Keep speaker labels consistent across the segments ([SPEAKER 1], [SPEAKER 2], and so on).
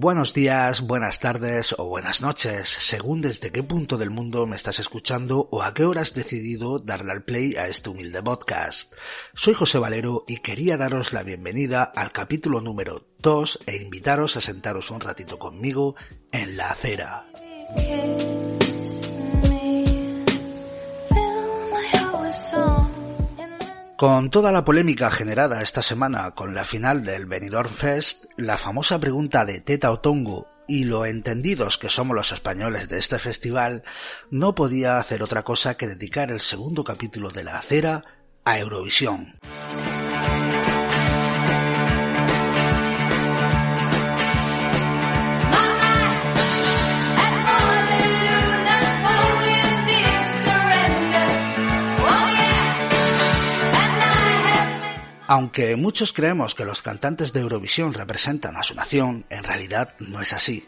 [SPEAKER 1] Buenos días, buenas tardes o buenas noches, según desde qué punto del mundo me estás escuchando o a qué hora has decidido darle al play a este humilde podcast. Soy José Valero y quería daros la bienvenida al capítulo número 2 e invitaros a sentaros un ratito conmigo en la acera. Con toda la polémica generada esta semana con la final del Benidorm Fest, la famosa pregunta de Teta Otongo y lo entendidos que somos los españoles de este festival, no podía hacer otra cosa que dedicar el segundo capítulo de la acera a Eurovisión. Aunque muchos creemos que los cantantes de Eurovisión representan a su nación, en realidad no es así.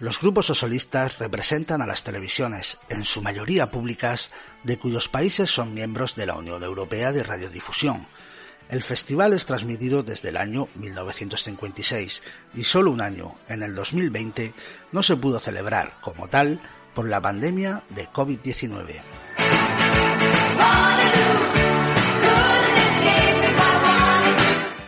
[SPEAKER 1] Los grupos o solistas representan a las televisiones, en su mayoría públicas, de cuyos países son miembros de la Unión Europea de Radiodifusión. El festival es transmitido desde el año 1956 y solo un año, en el 2020, no se pudo celebrar como tal por la pandemia de COVID-19.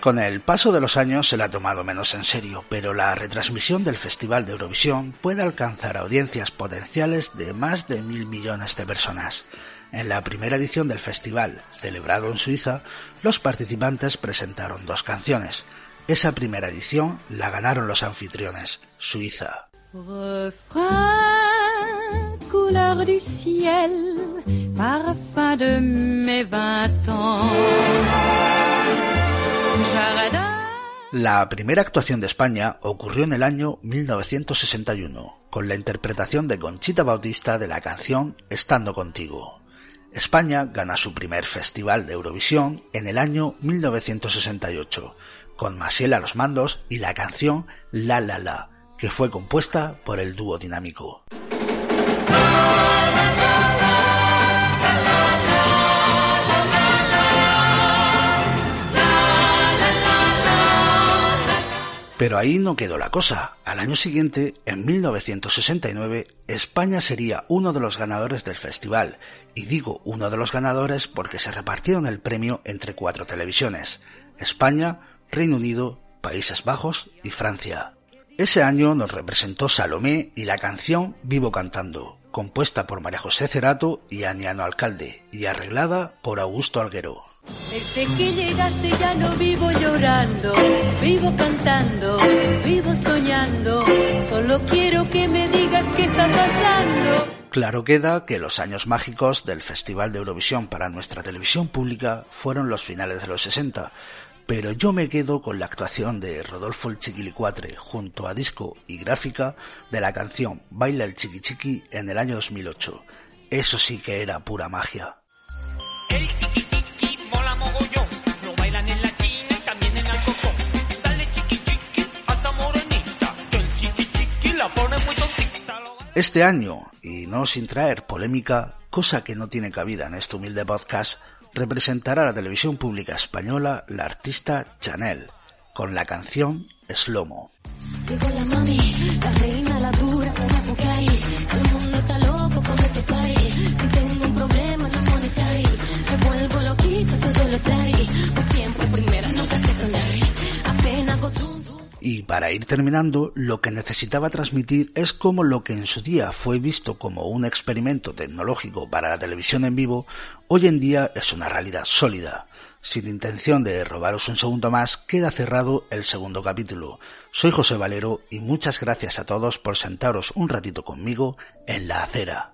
[SPEAKER 1] Con el paso de los años se le ha tomado menos en serio, pero la retransmisión del Festival de Eurovisión puede alcanzar audiencias potenciales de más de mil millones de personas. En la primera edición del festival, celebrado en Suiza, los participantes presentaron dos canciones. Esa primera edición la ganaron los anfitriones, Suiza. La primera actuación de España ocurrió en el año 1961, con la interpretación de Conchita Bautista de la canción Estando contigo. España gana su primer festival de Eurovisión en el año 1968, con Masiel a los mandos y la canción La La La, que fue compuesta por el dúo dinámico. Pero ahí no quedó la cosa. Al año siguiente, en 1969, España sería uno de los ganadores del festival. Y digo uno de los ganadores porque se repartieron el premio entre cuatro televisiones. España, Reino Unido, Países Bajos y Francia. Ese año nos representó Salomé y la canción Vivo Cantando, compuesta por María José Cerato y Aniano Alcalde y arreglada por Augusto Alguero.
[SPEAKER 2] Desde que llegaste ya no vivo llorando, vivo cantando, vivo soñando, solo quiero que me digas qué está pasando.
[SPEAKER 1] Claro queda que los años mágicos del Festival de Eurovisión para nuestra televisión pública fueron los finales de los 60, pero yo me quedo con la actuación de Rodolfo el Chiquilicuatre junto a disco y gráfica de la canción Baila el Chiqui Chiqui en el año 2008. Eso sí que era pura magia. El Este año, y no sin traer polémica, cosa que no tiene cabida en este humilde podcast, representará a la televisión pública española la artista Chanel, con la canción Slomo. Y para ir terminando, lo que necesitaba transmitir es cómo lo que en su día fue visto como un experimento tecnológico para la televisión en vivo, hoy en día es una realidad sólida. Sin intención de robaros un segundo más, queda cerrado el segundo capítulo. Soy José Valero y muchas gracias a todos por sentaros un ratito conmigo en la acera.